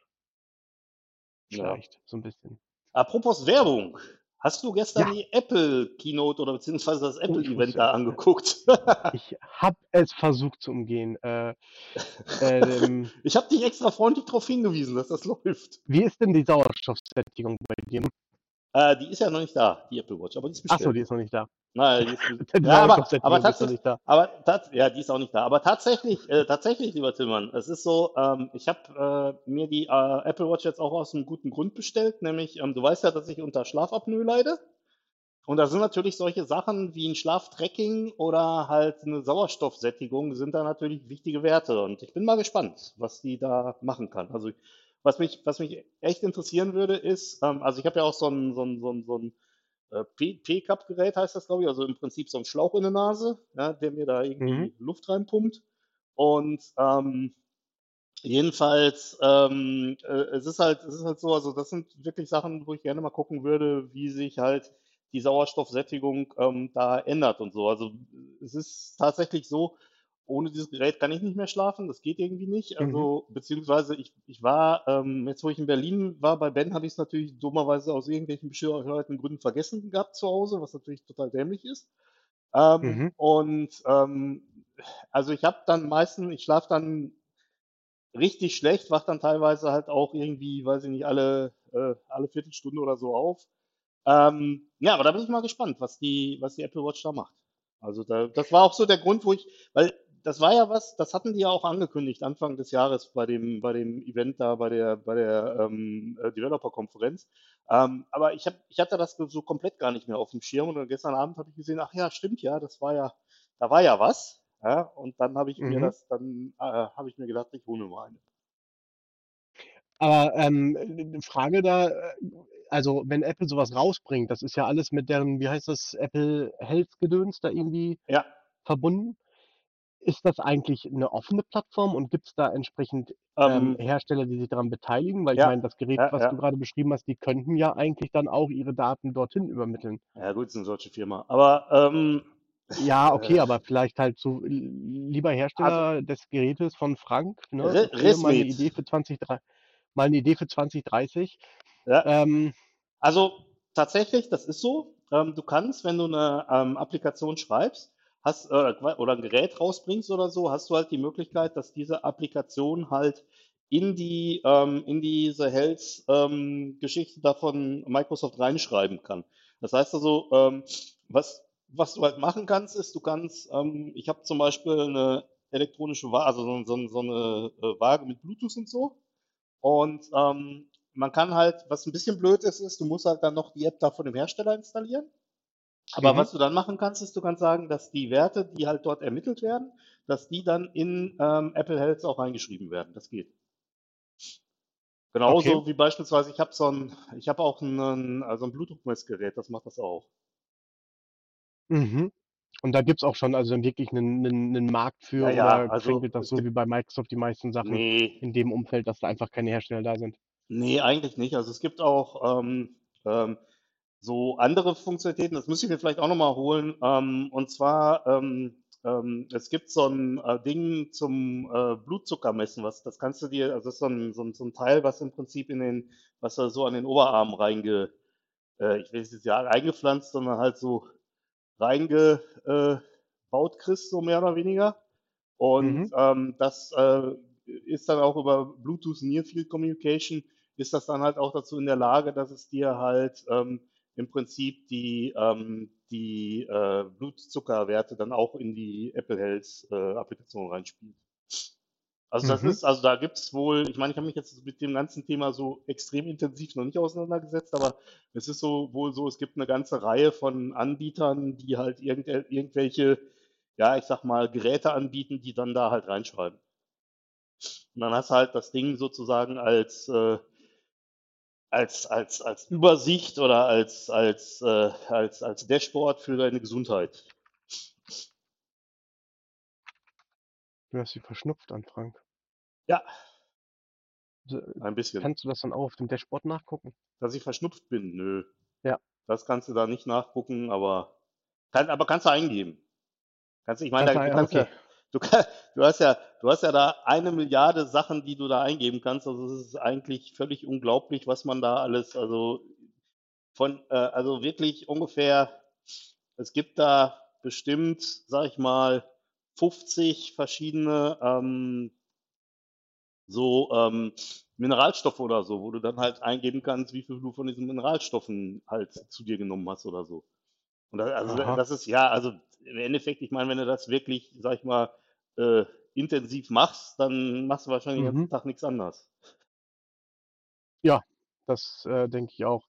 Ja. vielleicht so ein bisschen. Apropos Werbung. Hast du gestern Ja, die Apple Keynote oder beziehungsweise das oh, ich Apple-Event wusste da angeguckt? Ich habe es versucht zu umgehen. Äh, ähm, Ich habe dich extra freundlich darauf hingewiesen, dass das läuft. wie ist denn die Sauerstoffsättigung bei dir? Äh, die ist ja noch nicht da, die Apple Watch, aber die ist bestellt. die ist noch nicht da. Nein, die ist, ja, aber, aber tatsächlich, nicht da. aber tats ja, die ist auch nicht da. Aber tatsächlich, äh, tatsächlich, lieber Tillmann, es ist so, ähm, ich habe äh, mir die äh, Apple Watch jetzt auch aus einem guten Grund bestellt, nämlich, ähm, du weißt ja, dass ich unter Schlafapnoe leide. Und da sind natürlich solche Sachen wie ein Schlaftracking oder halt eine Sauerstoffsättigung sind da natürlich wichtige Werte. Und ich bin mal gespannt, was die da machen kann. Also was mich, was mich echt interessieren würde, ist, ähm, also ich habe ja auch so ein, so ein, so ein, so ein P-Cup-Gerät heißt das, glaube ich, also im Prinzip so ein Schlauch in der Nase, ja, der mir da irgendwie Mhm. Luft reinpumpt. Und ähm, jedenfalls, ähm, äh, es ist halt, es ist halt so, also das sind wirklich Sachen, wo ich gerne mal gucken würde, wie sich halt die Sauerstoffsättigung ähm, da ändert und so. Also es ist tatsächlich so, ohne dieses Gerät kann ich nicht mehr schlafen, das geht irgendwie nicht. Mhm. Also, beziehungsweise ich, ich war, ähm, jetzt wo ich in Berlin war, bei Ben habe ich es natürlich dummerweise aus irgendwelchen bescheuerten Gründen vergessen gehabt zu Hause, was natürlich total dämlich ist. Ähm, Mhm. und ähm, also ich habe dann meistens, ich schlafe dann richtig schlecht, wach dann teilweise halt auch irgendwie, weiß ich nicht, alle, äh, alle Viertelstunde oder so auf. Ähm, ja, aber da bin ich mal gespannt, was die, was die Apple Watch da macht. Also da, das war auch so der Grund, wo ich, weil das war ja was, das hatten die ja auch angekündigt Anfang des Jahres bei dem, bei dem Event da, bei der, bei der ähm, äh, Developer-Konferenz. Ähm, aber ich hab, ich hatte das so komplett gar nicht mehr auf dem Schirm und dann gestern Abend habe ich gesehen, ach ja, stimmt ja, das war ja, da war ja was. Ja, und dann habe ich mir Mhm. das, dann äh, habe ich mir gedacht, ich hole mir mal eine. Aber ähm, 'ne Frage da, äh, also wenn Apple sowas rausbringt, das ist ja alles mit deren, wie heißt das, Apple Health Gedöns da irgendwie Ja. verbunden. Ist das eigentlich eine offene Plattform und gibt es da entsprechend ähm, Ähm, Hersteller, die sich daran beteiligen? Weil ich ja, meine, das Gerät, ja, was ja. du gerade beschrieben hast, die könnten ja eigentlich dann auch ihre Daten dorthin übermitteln. Ja, gut, ist eine solche Firma. Aber ähm, Ja, okay, äh, aber vielleicht halt so, l lieber also Hersteller des Gerätes von Frank, ne? Re Okay, mal 'ne Resmed. Idee für 2030 mal 'ne Idee für 2030. Ja. Ähm, Also tatsächlich, das ist so. Ähm, du kannst, wenn du eine ähm, Applikation schreibst, hast äh, qua- oder ein Gerät rausbringst oder so, hast du halt die Möglichkeit, dass diese Applikation halt in die ähm, in diese Health ähm, Geschichte da von Microsoft reinschreiben kann. Das heißt also, ähm, was was du halt machen kannst, ist, du kannst, ähm, ich habe zum Beispiel eine elektronische Waage, also so, so, so eine äh, Waage mit Bluetooth und so. Und ähm, man kann halt, was ein bisschen blöd ist, ist, du musst halt dann noch die App da von dem Hersteller installieren. Aber mhm. was du dann machen kannst, ist, du kannst sagen, dass die Werte, die halt dort ermittelt werden, dass die dann in ähm, Apple Health auch reingeschrieben werden. Das geht. Genauso Okay. wie beispielsweise, ich habe so ein, ich habe auch ein, also ein Bluetooth-Messgerät, das macht das auch. Mhm. Und da gibt's auch schon also wirklich 'nen 'nen 'nen Markt Ja, für ja, oder also das es so wie gibt, bei Microsoft die meisten Sachen nee, in dem Umfeld, dass da einfach keine Hersteller da sind? nee, eigentlich nicht. Also es gibt auch ähm, ähm, so andere Funktionalitäten, das müsste ich mir vielleicht auch nochmal holen. Ähm, und zwar, ähm, ähm, es gibt so ein äh, Ding zum äh, Blutzucker messen, was, das kannst du dir, also das ist so ein, so ein, so ein Teil, was im Prinzip in den, was da so an den Oberarm reinge, äh, ich es jetzt ja eingepflanzt, sondern halt so reingebaut äh, kriegst, so mehr oder weniger. Und Mhm. ähm, das äh, ist dann auch über Bluetooth Near Field Communication, ist das dann halt auch dazu in der Lage, dass es dir halt ähm, im Prinzip die, ähm, die äh, Blutzuckerwerte dann auch in die Apple Health äh, Applikation reinspielt. Also das Mhm. ist, also da gibt es wohl, ich meine, ich habe mich jetzt mit dem ganzen Thema so extrem intensiv noch nicht auseinandergesetzt, aber es ist so wohl so, es gibt eine ganze Reihe von Anbietern, die halt irgend, irgendwelche, ja, ich sag mal, Geräte anbieten, die dann da halt reinschreiben. Und dann hast du halt das Ding sozusagen als, äh, als, als, als Übersicht oder als, als, äh, als, als Dashboard für deine Gesundheit. Du hörst dich verschnupft an, Frank. Ja, ein bisschen. kannst du das dann auch auf dem Dashboard nachgucken? Dass ich verschnupft bin, nö. Ja. Das kannst du da nicht nachgucken, aber, kann, aber kannst du eingeben. Kannst, ich meine, Kannst da, ein kannst okay. Du, du hast ja, du hast ja da eine Milliarde Sachen, die du da eingeben kannst. Also es ist eigentlich völlig unglaublich, was man da alles, also von, äh, also wirklich ungefähr, es gibt da bestimmt, sag ich mal, 50 verschiedene ähm, so ähm, Mineralstoffe oder so, wo du dann halt eingeben kannst, wie viel du von diesen Mineralstoffen halt zu dir genommen hast oder so. Und das, also Aha. das ist ja, also im Endeffekt, ich meine, wenn du das wirklich, sag ich mal, äh, intensiv machst, dann machst du wahrscheinlich den Mhm. ganzen Tag nichts anderes. Ja, das, äh, denke ich auch.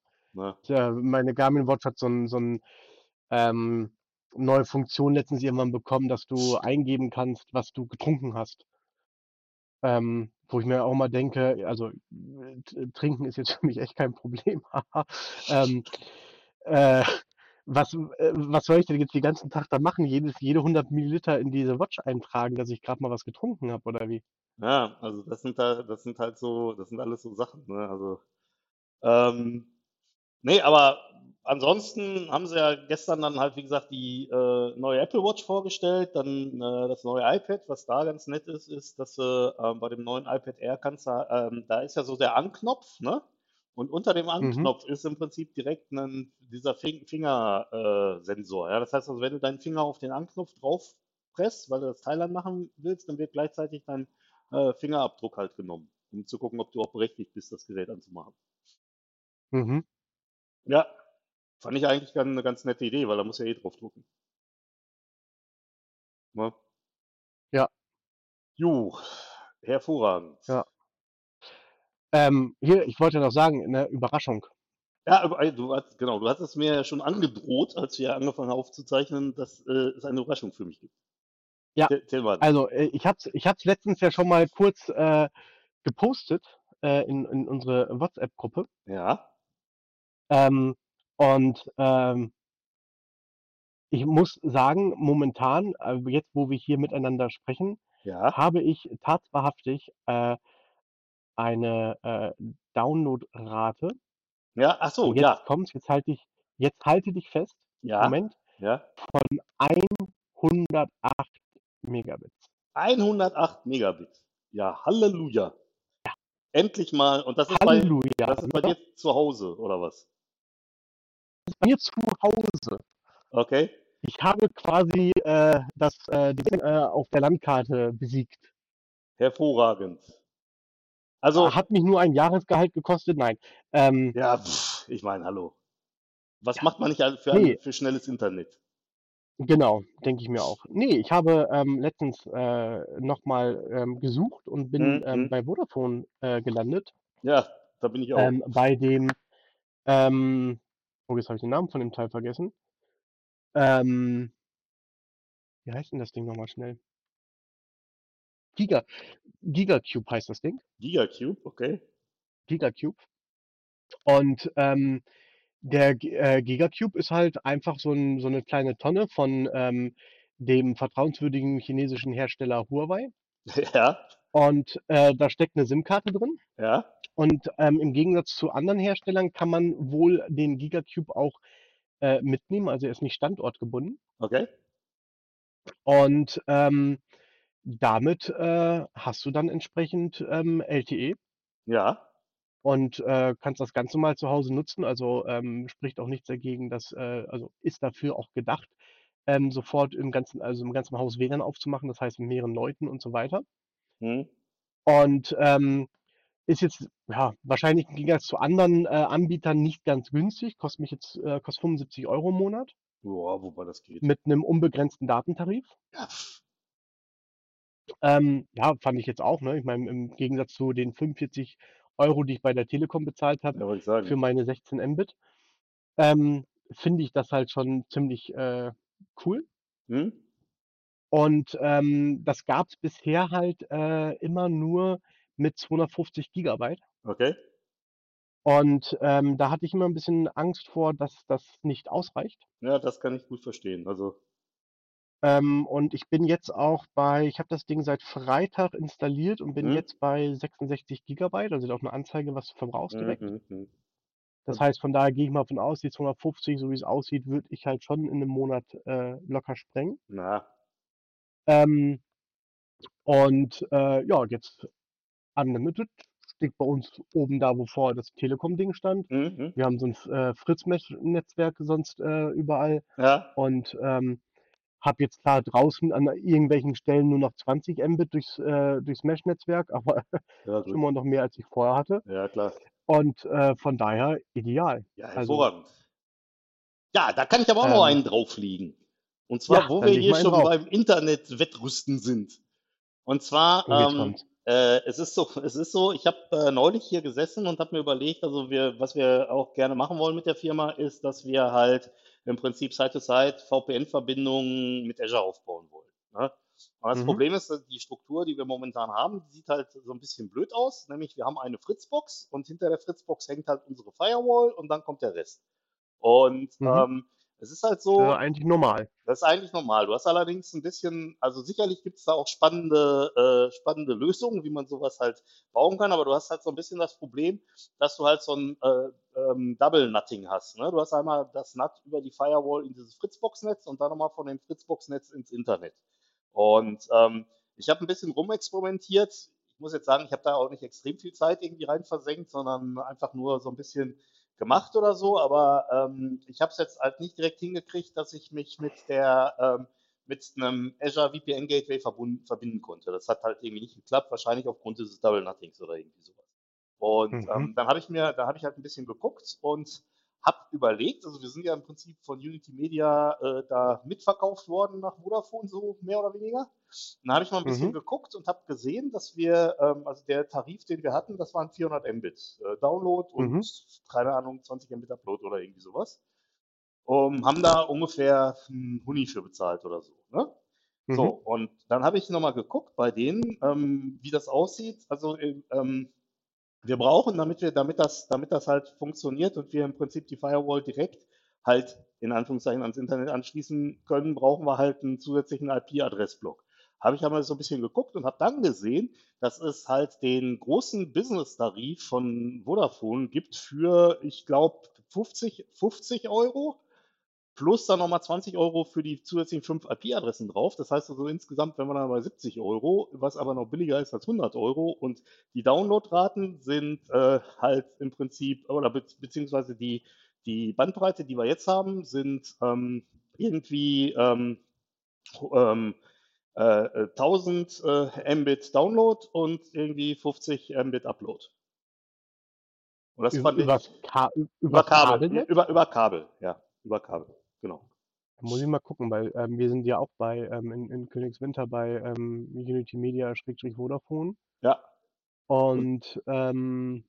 Tja, meine Garmin Watch hat so 'n so 'n, ähm, neue Funktion letztens irgendwann bekommen, dass du eingeben kannst, was du getrunken hast. Ähm, wo ich mir auch immer denke, also, äh, trinken ist jetzt für mich echt kein Problem. Ähm, äh, was äh, was soll ich denn jetzt den ganzen Tag da machen? Jedes jede 100 Milliliter in diese Watch eintragen, dass ich grad mal was getrunken habe oder wie? Ja, also das sind da das sind halt so das sind alles so Sachen, ne? Also, ähm, ne, aber ansonsten haben sie ja gestern dann halt, wie gesagt, die, äh, neue Apple Watch vorgestellt, dann, äh, das neue iPad. Was da ganz nett ist, ist, dass du, ähm, bei dem neuen iPad Air kannst du ähm, da ist ja so der Anknopf, ne? Und unter dem Mhm. Anknopf ist im Prinzip direkt 'nen dieser Fin Finger äh, ja? Das heißt also, wenn du deinen Finger auf den Anknopf drauf presst, weil du das Teil anmachen willst, dann wird gleichzeitig dein, äh, Fingerabdruck halt genommen, um zu gucken, ob du auch berechtigt bist, das Gerät anzumachen. Mhm. Ja, fand ich eigentlich gan 'ne ganz nette Idee, weil da musst du ja eh draufdrucken. Ne? Ja. Jo, hervorragend. Ja. Ähm, hier, ich wollte noch sagen, 'ne Überraschung. Ja, du hast genau, du hattest mir ja schon angedroht, als wir angefangen haben aufzuzeichnen, dass, äh, es eine Überraschung für mich gibt. Ja, also, äh, ich habe es ich habe es letztens ja schon mal kurz, äh, gepostet, äh, in in unsere WhatsApp-Gruppe. Ja. Ähm, und, ähm ich muss sagen, momentan, äh, jetzt, wo wir hier miteinander sprechen, Ja. habe ich tatsächlich, äh, eine, äh, Downloadrate Ja, ach so, und jetzt ja. kommt's, jetzt halte ich jetzt halte dich fest, Ja, Moment, ja. von 108 Megabits. 108 Megabit. Ja, Halleluja. Ja. Endlich mal und das ist bei Halleluja, das ist bei dir zu Hause oder was? Das ist bei mir zu Hause. Okay. Ich habe quasi, äh, das, äh, Ding, äh, auf der Landkarte besiegt. Hervorragend. Also Hat mich nur ein Jahresgehalt gekostet, nein. Ähm Ja, pf, ich meine, hallo. Was Ja. macht man nicht für ein Ne. für schnelles Internet? Genau, denke ich mir auch. Ne, ich habe, ähm, letztens, äh, noch mal, ähm, gesucht und bin, Mhm, ähm, mhm. bei Vodafone, äh, gelandet. Ja, da bin ich auch. Ähm, bei dem, ähm oh, jetzt habe ich den Namen von dem Teil vergessen. Ähm wie heißt denn das Ding noch mal schnell? Giga Gigacube heißt das Ding. Gigacube, okay. Gigacube. Und, ähm, der äh, Gigacube ist halt einfach so 'n so 'ne kleine Tonne von, ähm, dem vertrauenswürdigen chinesischen Hersteller Huawei. Ja. Und, äh, da steckt 'ne SIM-Karte drin. Ja. Und, ähm, im Gegensatz zu anderen Herstellern kann man wohl den Gigacube auch, äh, mitnehmen, also er ist nicht standortgebunden. Okay. Und, ähm, damit, äh, hast du dann entsprechend, ähm, LTE. Ja. Und, äh, kannst das ganz normal zu Hause nutzen. Also, ähm, spricht auch nichts dagegen, dass äh, also ist dafür auch gedacht, ähm, sofort im ganzen also im ganzen Haus WLAN aufzumachen, das heißt mit mehreren Leuten und so weiter. Mhm. Und, ähm, ist jetzt, ja, wahrscheinlich im Gegensatz zu anderen, äh, Anbietern nicht ganz günstig, kostet mich jetzt äh, kostet 75 € im Monat. Ja, wobei das geht. Mit 'nem unbegrenzten Datentarif. Ja. Ähm, ja, fand ich jetzt auch, ne? Ich meine, im Gegensatz zu den 45 €, die ich bei der Telekom bezahlt habe Ja, für meine 16 Mbit, ähm, finde ich das halt schon ziemlich, äh, cool. Mhm. Und, ähm, das gab's bisher halt, äh, immer nur mit 250 Gigabyte. Okay. Und, ähm, da hatte ich immer 'n bisschen Angst vor, dass das nicht ausreicht. Ja, das kann ich gut verstehen. Also Ähm, und ich bin jetzt auch bei ich habe das Ding seit Freitag installiert und bin Mhm. jetzt bei 66 Gigabyte, also auch 'ne Anzeige, was du verbrauchst direkt. Mhm, mhm. Das heißt, von daher gehe ich mal von aus, die 250, so wie's aussieht, würde ich halt schon in 'nem Monat, äh, locker sprengen. Na. Ähm, und, äh, ja, jetzt Unlimited steht bei uns oben da, wo vorher das Telekom-Ding stand. Mhm. Wir haben so 'n F äh, Fritz-Mesh-Netzwerk sonst, äh, überall Ja. und, ähm, habe jetzt klar draußen an irgendwelchen Stellen nur noch 20 Mbit durchs äh, durchs Mesh-Netzwerk, aber Ja, gut. immer noch mehr, als ich vorher hatte. Ja, klar. Und, äh, von daher ideal. Ja, Also hervorragend. Ja, da kann ich aber auch noch Ähm, einen drauflegen. Und zwar, ja, wo wir hier mal schon drauf. beim Internet-Wettrüsten sind. Und zwar, Oh, ähm, äh, es ist so, es ist so, ich habe äh, neulich hier gesessen und habe mir überlegt, also wir, was wir auch gerne machen wollen mit der Firma, ist, dass wir halt im Prinzip Side-to-Side VPN-Verbindungen mit Azure aufbauen wollen. Ne? Und das Mhm. Problem ist, die Struktur, die wir momentan haben, sieht halt so ein bisschen blöd aus. Nämlich wir haben eine Fritzbox und hinter der Fritzbox hängt halt unsere Firewall und dann kommt der Rest. Und Mhm. ähm, es ist halt so, ja eigentlich normal. das ist eigentlich normal. Du hast allerdings ein bisschen, also sicherlich gibt es da auch spannende, äh, spannende Lösungen, wie man sowas halt bauen kann, aber du hast halt so ein bisschen das Problem, dass du halt so ein äh, ähm, Double Nutting hast. Ne? Du hast einmal das NAT über die Firewall in dieses Fritzbox-Netz und dann nochmal von dem Fritzbox-Netz ins Internet. Und ähm, ich habe ein bisschen rumexperimentiert. Ich muss jetzt sagen, ich habe da auch nicht extrem viel Zeit irgendwie rein versenkt, sondern einfach nur so ein bisschen gemacht oder so. Aber ähm, ich habe es jetzt halt nicht direkt hingekriegt, dass ich mich mit der ähm, mit einem Azure VPN Gateway verbunden, verbinden konnte. Das hat halt irgendwie nicht geklappt, wahrscheinlich aufgrund dieses Double Nothings oder irgendwie sowas. Und Mhm. ähm, dann habe ich mir, da habe ich halt ein bisschen geguckt und habe überlegt, also wir sind ja im Prinzip von Unity Media äh, da mitverkauft worden nach Vodafone, so mehr oder weniger. Und dann habe ich mal ein bisschen Mhm. geguckt und habe gesehen, dass wir, ähm, also der Tarif, den wir hatten, das waren 400 Mbit äh, Download und, Mhm. keine Ahnung, 20 Mbit Upload oder irgendwie sowas. Um, haben da ungefähr einen Huni für bezahlt oder so. Ne? So, Mhm. und dann habe ich nochmal geguckt bei denen, ähm, wie das aussieht. Also äh, ähm, wir brauchen, damit wir, damit das, damit das halt funktioniert und wir im Prinzip die Firewall direkt halt in Anführungszeichen ans Internet anschließen können, brauchen wir halt einen zusätzlichen IP-Adressblock. Habe ich einmal so ein bisschen geguckt und habe dann gesehen, dass es halt den großen Business-Tarif von Vodafone gibt für, ich glaube, 50, 50 Euro plus dann nochmal 20 Euro für die zusätzlichen fünf IP-Adressen drauf. Das heißt also insgesamt, wenn wir dann bei 70 Euro, was aber noch billiger ist als 100 Euro. Und die Downloadraten sind äh, halt im Prinzip, oder be beziehungsweise die, die Bandbreite, die wir jetzt haben, sind ähm, irgendwie ähm, ähm, äh, äh, 1000 äh, Mbit Download und irgendwie 50 Mbit Upload. Und das Ü- fand ich Ka über über Kabel, Kabelnetz? über, über Kabel, ja, über Kabel, genau. Da muss ich mal gucken, weil ähm, wir sind ja auch bei ähm, in, in Königswinter bei ähm, Unity Media Schrägstrich Vodafone. Ja. Und ähm,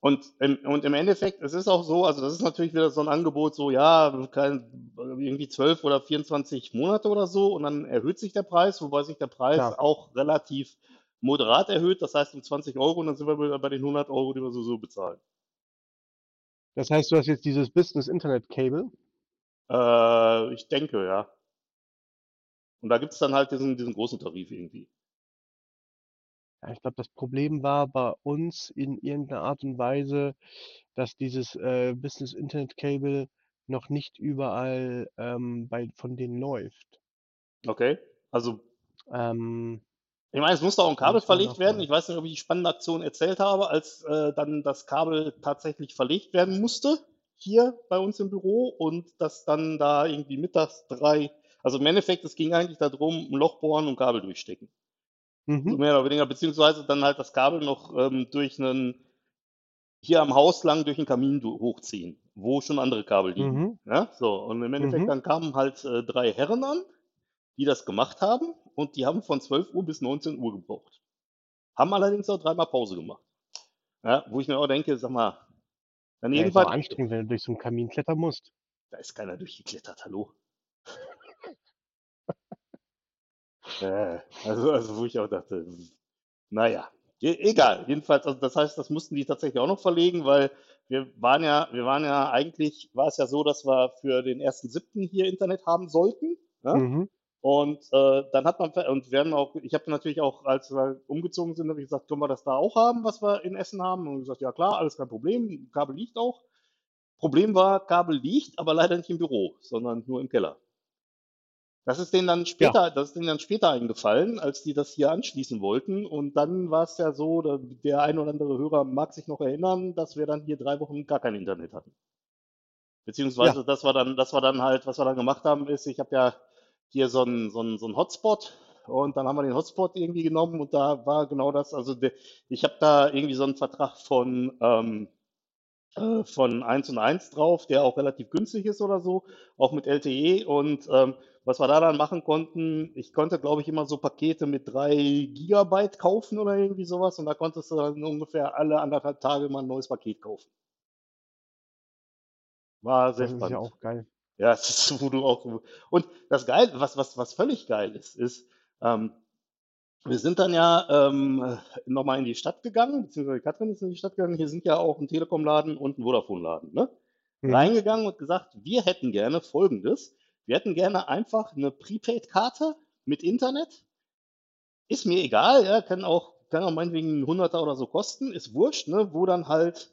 Und im, und im Endeffekt, es ist auch so, also das ist natürlich wieder so ein Angebot, so ja, kein, irgendwie 12 oder 24 Monate oder so und dann erhöht sich der Preis, wobei sich der Preis Klar. auch relativ moderat erhöht, das heißt um 20 Euro und dann sind wir wieder bei den 100 Euro, die wir sowieso bezahlen. das heißt, du hast jetzt dieses Business Internet Cable. Äh, ich denke, ja. Und da gibt es dann halt diesen, diesen großen Tarif irgendwie. Ja, ich glaube, das Problem war bei uns in irgendeiner Art und Weise, dass dieses äh, Business Internet Cable noch nicht überall ähm, bei, von denen läuft. Okay? Also Ähm, Ich meine, es musste auch ein Kabel muss man verlegt werden. Ich weiß nicht, ob ich die spannende Aktion erzählt habe, als äh, dann das Kabel tatsächlich verlegt werden musste, hier bei uns im Büro und das dann da irgendwie mittags drei, also im Endeffekt, es ging eigentlich darum, ein Loch bohren und Kabel durchstecken. So Mhm. mehr oder weniger, beziehungsweise dann halt das Kabel noch ähm, durch einen, hier am Haus lang durch den Kamin hochziehen, wo schon andere Kabel liegen. Mhm. Ja, so. Und im Endeffekt, Mhm. dann kamen halt äh, drei Herren an, die das gemacht haben und die haben von 12 Uhr bis 19 Uhr gebraucht. Haben allerdings auch dreimal Pause gemacht. Ja, wo ich mir auch denke, sag mal, dann Ja, ist jedenfalls, anstrengend, wenn du durch so einen Kamin klettern musst. da ist keiner durchgeklettert, hallo. äh, also, also, wo ich auch dachte, naja, e egal. Jedenfalls, also das heißt, das mussten die tatsächlich auch noch verlegen, weil wir waren ja, wir waren ja eigentlich, war es ja so, dass wir für den ersten siebten hier Internet haben sollten. Ja? Mhm. Und äh, dann hat man, und wir haben auch, ich habe natürlich auch, als wir umgezogen sind, habe ich gesagt, können wir das da auch haben, was wir in Essen haben? Und gesagt, ja klar, alles kein Problem, Kabel liegt auch. Problem war, Kabel liegt, aber leider nicht im Büro, sondern nur im Keller. Das ist denen dann Ja. später, das ist denen dann später eingefallen, als die das hier anschließen wollten. Und dann war es ja so, der ein oder andere Hörer mag sich noch erinnern, dass wir dann hier drei Wochen gar kein Internet hatten. Beziehungsweise, Ja. das war dann, das war dann halt, was wir dann gemacht haben, ist, ich habe ja hier so einen so einen- so einen Hotspot und dann haben wir den Hotspot irgendwie genommen und da war genau das, also de, ich habe da irgendwie so einen Vertrag von, ähm, äh, von 1 und 1 drauf, der auch relativ günstig ist oder so, auch mit LTE. Und ähm, was wir da dann machen konnten, ich konnte, glaube ich, immer so Pakete mit 3 Gigabyte kaufen oder irgendwie sowas. Und da konntest du dann ungefähr alle anderthalb Tage mal ein neues Paket kaufen. War sehr Das ist ja spannend. auch geil. Ja, ist, wo du auch. Und das geil, was, was, was völlig geil ist, ist, ähm, wir sind dann ja ähm, nochmal in die Stadt gegangen, beziehungsweise Katrin ist in die Stadt gegangen. Hier sind ja auch ein Telekom-Laden und ein Vodafone-Laden, ne? Mhm. Reingegangen und gesagt, wir hätten gerne Folgendes. Wir hätten gerne einfach eine Prepaid-Karte mit Internet. Ist mir egal, ja, kann auch, kann auch meinetwegen ein Hunderter oder so kosten, ist wurscht, ne? Wo dann halt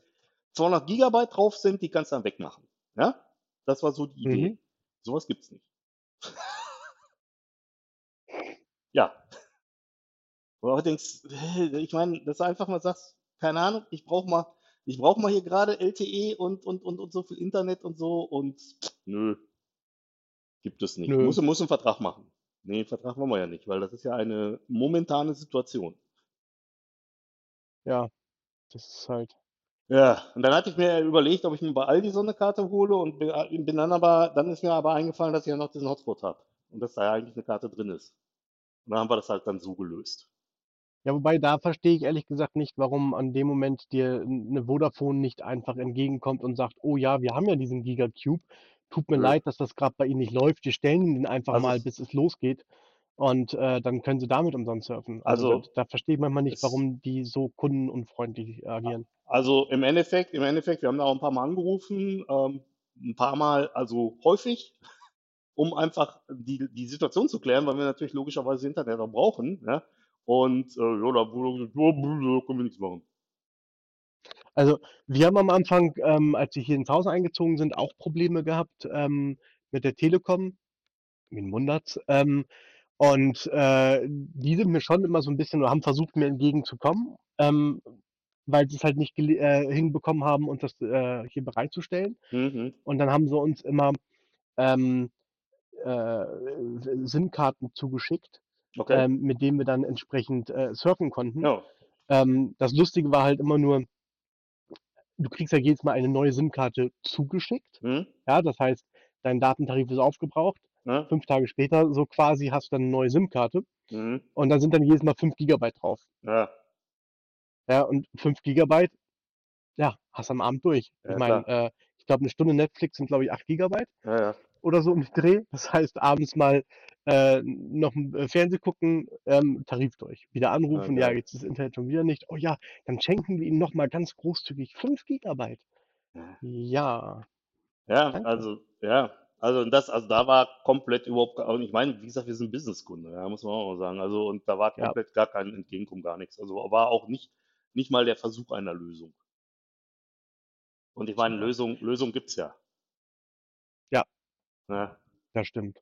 200 Gigabyte drauf sind, die kannst du dann wegmachen. Ja? Das war so die Idee. Mhm. Sowas gibt's nicht. Ja. Du auch denkst, ich meine, dass du einfach mal sagst, keine Ahnung, ich brauche mal, ich brauche mal hier gerade LTE und, und, und, und so viel Internet und so und nö, gibt es nicht. Nö. Muss, muss einen Vertrag machen. Nee, einen Vertrag wollen wir ja nicht, weil das ist ja eine momentane Situation. Ja, das ist halt. Ja, und dann hatte ich mir überlegt, ob ich mir bei Aldi so eine Karte hole und bin, bin dann aber, dann ist mir aber eingefallen, dass ich ja noch diesen Hotspot habe und dass da ja eigentlich eine Karte drin ist. Und dann haben wir das halt dann so gelöst. Ja, wobei da verstehe ich ehrlich gesagt nicht, warum an dem Moment dir eine Vodafone nicht einfach entgegenkommt und sagt, oh ja, wir haben ja diesen Gigacube. Tut mir Nö. leid, dass das gerade bei Ihnen nicht läuft. Wir stellen ihn einfach Also mal, bis es losgeht. Und äh, dann können Sie damit umsonst surfen. Also, Also, da, da verstehe ich manchmal nicht, warum die so kundenunfreundlich agieren. Also im Endeffekt, im Endeffekt, wir haben da auch ein paar Mal angerufen, ähm, ein paar Mal, also häufig, um einfach die, die Situation zu klären, weil wir natürlich logischerweise Internet auch brauchen. Ja? Und äh, ja, da wurde gesagt, ja, da können wir nichts machen. Also wir haben am Anfang, ähm, als wir hier ins Haus eingezogen sind, auch Probleme gehabt ähm, mit der Telekom. Wen wundert's? Ähm, und äh, die sind mir schon immer so ein bisschen oder haben versucht, mir entgegenzukommen, ähm, weil sie es halt nicht äh, hinbekommen haben, uns das äh, hier bereitzustellen. Mhm. Und dann haben sie uns immer ähm, äh, SIM-Karten zugeschickt, Okay. ähm, mit denen wir dann entsprechend äh, surfen konnten. Ja. Ähm, das Lustige war halt immer nur, du kriegst ja jedes Mal eine neue SIM-Karte zugeschickt. Mhm. Ja, das heißt, dein Datentarif ist aufgebraucht. Ne? Fünf Tage später, so quasi, hast du dann eine neue SIM-Karte. Mhm. Und da sind dann jedes Mal 5 Gigabyte drauf. Ja. Ja, und 5 Gigabyte, ja, hast am Abend durch. Ja, ich meine, äh, ich glaube, eine Stunde Netflix sind, glaube ich, 8 Gigabyte Ja, ja. oder so um den Dreh. Das heißt, abends mal äh, noch ein äh, Fernseh gucken, ähm, Tarif durch. Wieder anrufen, ja, jetzt ist das Internet schon wieder nicht. Oh ja, dann schenken wir Ihnen nochmal ganz großzügig 5 Gigabyte. Ja. Ja, Ja, danke. also, ja, also das, also da war komplett überhaupt, und ich meine, wie gesagt, wir sind Businesskunde, ja, muss man auch mal sagen. Also, und da war Ja. komplett gar kein Entgegenkommen, gar nichts. Also war auch nicht, nicht mal der Versuch einer Lösung. Und ich meine. Lösung, Lösung gibt's ja. Ja. Ja. Das stimmt.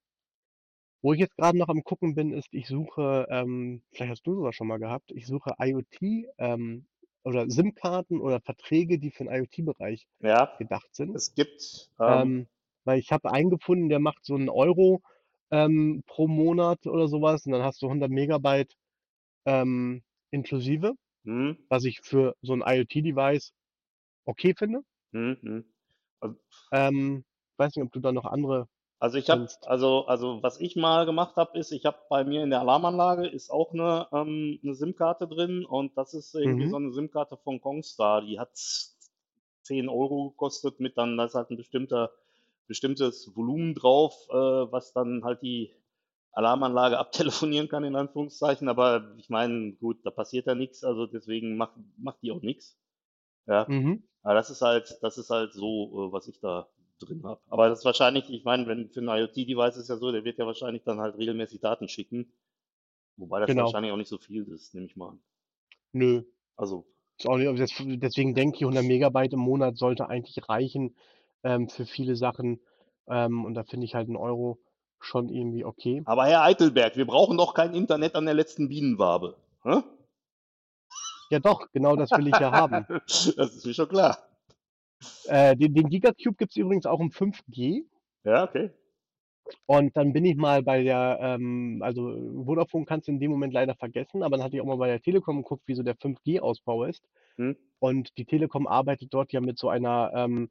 Wo ich jetzt gerade noch am gucken bin, ist, ich suche, ähm, vielleicht hast du sowas schon mal gehabt, ich suche IoT ähm, oder SIM-Karten oder Verträge, die für den IoT-Bereich Ja, gedacht sind. es gibt, ähm, Ähm, weil ich habe einen gefunden, der macht so einen Euro ähm, pro Monat oder sowas und dann hast du 100 Megabyte ähm, inklusive, hm, was ich für so ein IoT-Device okay finde. hm, hm. Also, Ähm, weiß nicht, ob du da noch andere Also ich habe, also, also was ich mal gemacht habe, ist, ich habe bei mir in der Alarmanlage ist auch eine, ähm, eine SIM-Karte drin und das ist irgendwie so Mhm. eine SIM-Karte von Kongstar, die hat 10 Euro gekostet mit dann, da ist halt ein bestimmter, bestimmtes Volumen drauf, äh, was dann halt die Alarmanlage abtelefonieren kann, in Anführungszeichen, aber ich meine, gut, da passiert ja nichts, also deswegen macht, macht die auch nichts. Ja. Mhm. Aber das ist halt, das ist halt so, äh, was ich da drin habe. Aber das ist wahrscheinlich, ich meine, wenn für ein IoT-Device ist ja so, der wird ja wahrscheinlich dann halt regelmäßig Daten schicken. Wobei das Genau. wahrscheinlich auch nicht so viel ist, nehme ich mal an. Nö, Also, nicht, das, deswegen denke ich, 100 Megabyte im Monat sollte eigentlich reichen ähm, für viele Sachen. Ähm, und da finde ich halt einen Euro schon irgendwie okay. aber Herr Eitelberg, wir brauchen doch kein Internet an der letzten Bienenwabe. Hä? Ja doch, genau das will ich ja haben. das ist mir schon klar. Äh, den, den Gigacube gibt es übrigens auch um 5G. Ja, okay. Und dann bin ich mal bei der, ähm, also Vodafone kannst du in dem Moment leider vergessen, aber dann hatte ich auch mal bei der Telekom geguckt, wie so der 5G-Ausbau ist. Hm? Und die Telekom arbeitet dort ja mit so einer ähm,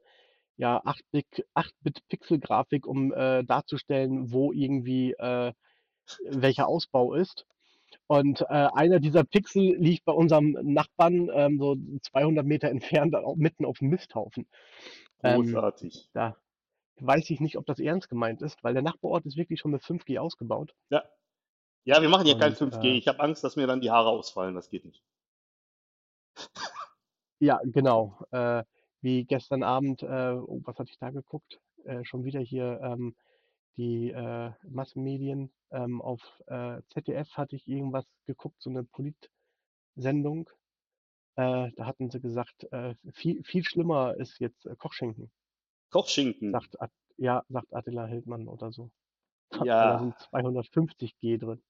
ja, 8-Bit 8-Bit-Pixel-Grafik, um äh, darzustellen, wo irgendwie äh, welcher Ausbau ist. Und äh, einer dieser Pixel liegt bei unserem Nachbarn ähm, so 200 Meter entfernt, mitten auf dem Misthaufen. Ähm, Großartig. da weiß ich nicht, ob das ernst gemeint ist, weil der Nachbarort ist wirklich schon mit 5G ausgebaut. Ja. Ja, wir machen hier kein Und 5G. äh, Ich habe Angst, dass mir dann die Haare ausfallen. Das geht nicht. ja, genau. Äh, wie gestern Abend, äh, oh, was hatte ich da geguckt? Äh, schon wieder hier ähm, die äh, Massenmedien. Ähm, auf äh, ZDF hatte ich irgendwas geguckt, so eine Polit-Sendung. Äh, da hatten sie gesagt, äh, viel, viel schlimmer ist jetzt Kochschinken. Kochschinken. Sagt, ja, sagt Attila Hildmann oder so. Weil da Ja. sind 250 G drin.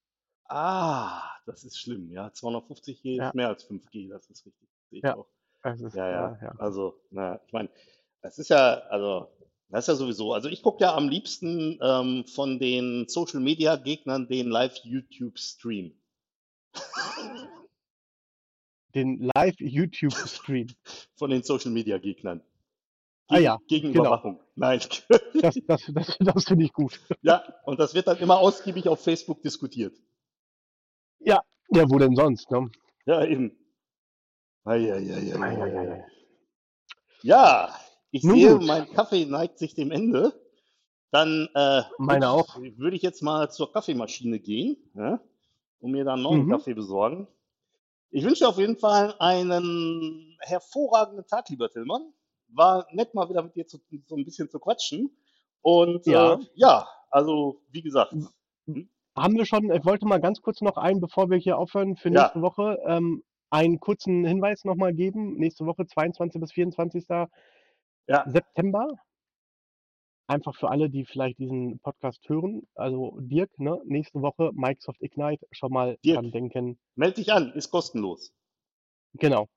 Ah, das ist schlimm. Ja, 250G Ja. ist mehr als 5G. Das ist richtig. Sehe ich Ja. auch. Ist, Ja, ja. ja. Also, na, ich meine, das ist ja, also, das ist ja sowieso. Also, ich gucke ja am liebsten ähm, von den Social Media Gegnern den Live-YouTube-Stream. Den Live-YouTube-Stream. Von den Social Media Gegnern. Ah ja, Gegen genau. Überwachung. Nein. Das, das, das, das finde ich gut. ja, und das wird dann immer ausgiebig auf Facebook diskutiert. Ja, ja, wo denn sonst, ne? Ja, eben. Eieieiei. Eieiei. Ja, ich Nun sehe, gut. mein Kaffee neigt sich dem Ende. Dann äh, Meine auch. würde ich jetzt mal zur Kaffeemaschine gehen ja, und mir dann noch einen Mhm. Kaffee besorgen. Ich wünsche dir auf jeden Fall einen hervorragenden Tag, lieber Tillmann. War nett, mal wieder mit dir zu, so ein bisschen zu quatschen. Und Ja. äh, ja, also wie gesagt, Haben wir schon, ich wollte mal ganz kurz noch einen, bevor wir hier aufhören, für Ja. nächste Woche ähm, einen kurzen Hinweis nochmal geben. Nächste Woche, 22. bis 24. ja, September. Einfach für alle, die vielleicht diesen Podcast hören. Also Dirk, ne? nächste Woche Microsoft Ignite, schon mal Dirk. dran denken. meld dich an, ist kostenlos. Genau.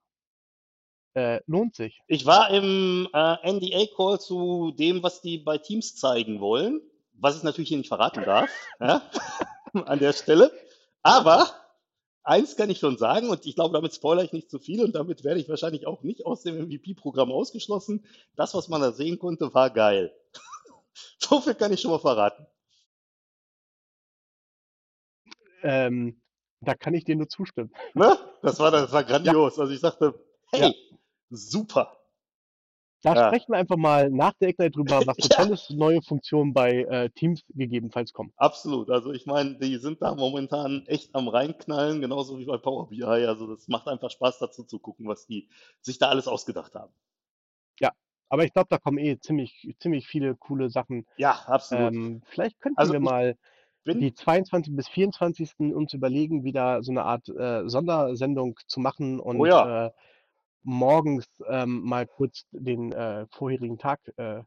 Äh, lohnt sich. Ich war im äh, NDA-Call zu dem, was die bei Teams zeigen wollen, was ich natürlich hier nicht verraten darf, ja, an der Stelle. Aber eins kann ich schon sagen, und ich glaube, damit spoilere ich nicht zu viel und damit werde ich wahrscheinlich auch nicht aus dem MVP-Programm ausgeschlossen. Das, was man da sehen konnte, war geil. so viel kann ich schon mal verraten. Ähm, da kann ich dir nur zustimmen. Ne? Das, war, das war grandios. Also ich sagte, hey, Ja. super. Da Ja. sprechen wir einfach mal nach der Ignite drüber, was für Ja. tolles neue Funktionen bei äh, Teams gegebenenfalls kommen. Absolut. Also ich meine, die sind da momentan echt am reinknallen, genauso wie bei Power BI. Also das macht einfach Spaß dazu zu gucken, was die sich da alles ausgedacht haben. Aber ich glaube, da kommen eh ziemlich, ziemlich viele coole Sachen. Ja, absolut. Ähm, vielleicht könnten Also wir mal die 22. bis 24. uns überlegen, wieder so eine Art äh, Sondersendung zu machen und Oh ja. äh, morgens ähm, mal kurz den äh, vorherigen Tag. Äh,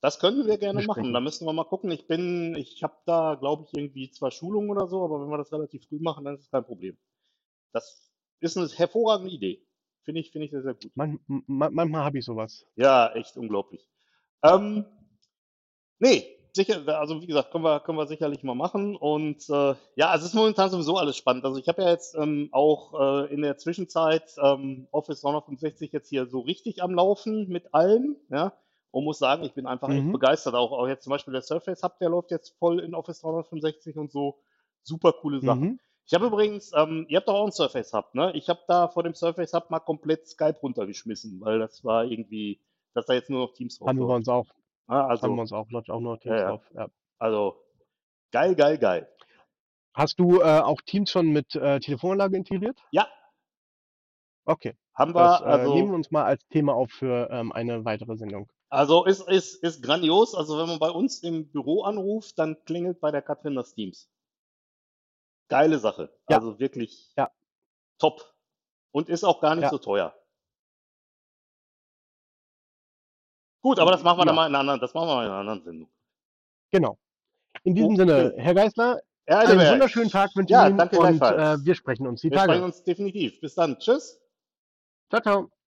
das können wir gerne besprechen. machen. Da müssen wir mal gucken. Ich bin, ich habe da, glaube ich, irgendwie zwei Schulungen oder so, aber wenn wir das relativ früh machen, dann ist es kein Problem. Das ist eine hervorragende Idee. Finde ich, finde ich sehr, sehr gut. man, ma- manchmal habe ich sowas. Ja, echt unglaublich. Ähm, nee, sicher, also wie gesagt, können wir, können wir sicherlich mal machen. Und äh, ja, es ist momentan sowieso alles spannend. Also ich habe ja jetzt ähm, auch äh, in der Zwischenzeit ähm, Office 365 jetzt hier so richtig am Laufen mit allem, ja. Und muss sagen, ich bin einfach echt Mhm. begeistert. Auch, auch jetzt zum Beispiel der Surface Hub, der läuft jetzt voll in Office 365 und so. Super coole Sachen. Mhm. Ich habe übrigens, ähm, ihr habt doch auch einen Surface Hub, ne? Ich habe da vor dem Surface Hub mal komplett Skype runtergeschmissen, weil das war irgendwie, dass da jetzt nur noch Teams drauf Haben wir uns auch. Ah, Haben also, wir uns auch, auch nur Teams Ja, drauf. Ja. also, geil, geil, geil. Hast du äh, auch Teams schon mit äh, Telefonanlage integriert? Ja, Okay. haben Das wir, äh, nehmen wir also, uns mal als Thema auf für ähm, eine weitere Sendung. also ist, ist, ist grandios. Also, wenn man bei uns im Büro anruft, dann klingelt bei der Katrin das Teams. Geile Sache. Ja. Also wirklich Ja. top. Und ist auch gar nicht Ja. so teuer. Gut, aber das machen wir dann Ja. mal in einer anderen, das machen wir mal in einer anderen Sendung. Genau. In diesem Okay. Sinne, Herr Geisler, Ja, einen wunderschönen Tag wünsche Ja, ich Ihnen danke und äh, wir sprechen uns die Wir sprechen Tage. uns definitiv. Bis dann. Tschüss. Ciao, ciao.